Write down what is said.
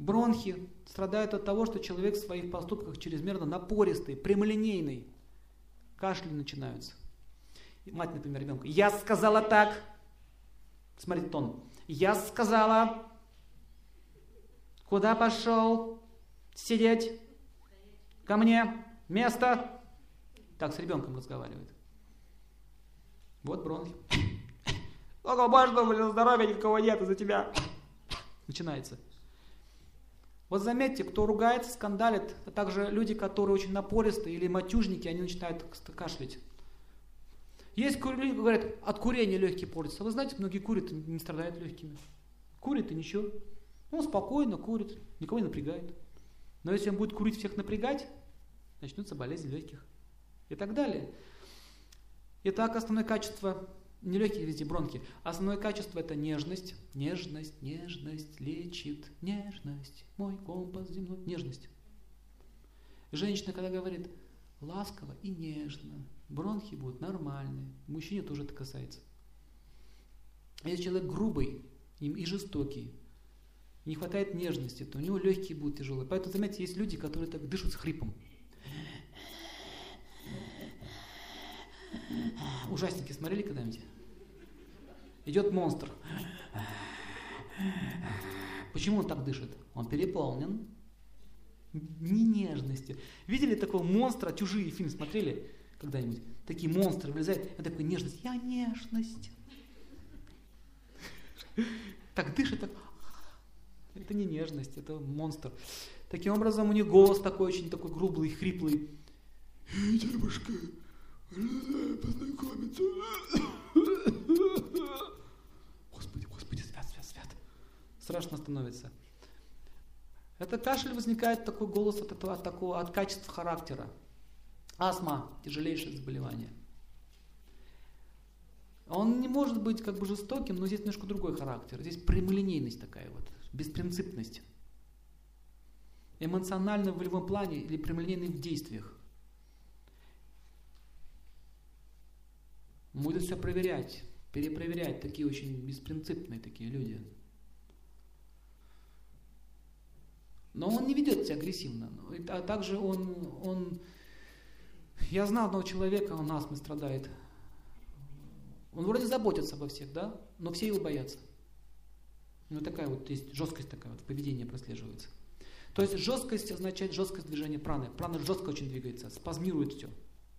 Бронхи страдают от того, что человек в своих поступках чрезмерно напористый, прямолинейный. Кашли начинаются. Мать, например, ребенка. Я сказала так. Смотрите тон. Я сказала. Куда пошел? Сидеть. Ко мне. Место. Так с ребенком разговаривает. Вот бронхи. Только можно, блин, здоровья никого нет из-за тебя. Начинается. Вот заметьте, кто ругается, скандалит, а также люди, которые очень напористые или матюжники, они начинают кашлять. Есть люди, говорят, от курения легкие портятся. Вы знаете, многие курят, не страдают легкими. Курит и ничего. Он спокойно курит, никого не напрягает. Но если он будет курить всех напрягать, начнутся болезни легких. И так далее. Итак, основное качество не легкие везде бронхи. Основное качество это нежность. Нежность, нежность лечит, нежность, мой компас земной, нежность. Женщина, когда говорит ласково и нежно, бронхи будут нормальные. Мужчине тоже это касается. Если человек грубый и жестокий, не хватает нежности, то у него легкие будут тяжелые. Поэтому, заметьте, есть люди, которые так дышат с хрипом. Ужасники смотрели когда-нибудь? Идет монстр. Почему он так дышит? Он переполнен. Не нежностью. Видели такого монстра, чужие фильмы смотрели когда-нибудь? Такие монстры вылезают, а такой нежность. Я нежность. Так дышит, так. Это не нежность, это монстр. Таким образом, у них голос такой очень такой грубый, хриплый. Девушка, Страшно становится. Это кашель возникает такой голос от, этого, от такого, от качества характера. Астма – тяжелейшее заболевание. Он не может быть как бы жестоким, но здесь немножко другой характер. Здесь прямолинейность такая вот, беспринципность. Эмоционально в волевом плане или прямолинейный в действиях. Будет все проверять, перепроверять, такие очень беспринципные такие люди. Но он не ведет себя агрессивно. А также он, он... Я знал одного человека, он астмой страдает. Он вроде заботится обо всех, да? Но все его боятся. Ну такая вот есть жесткость такая вот, поведение прослеживается. То есть жесткость означает жесткость движения праны. Прана жестко очень двигается, спазмирует все.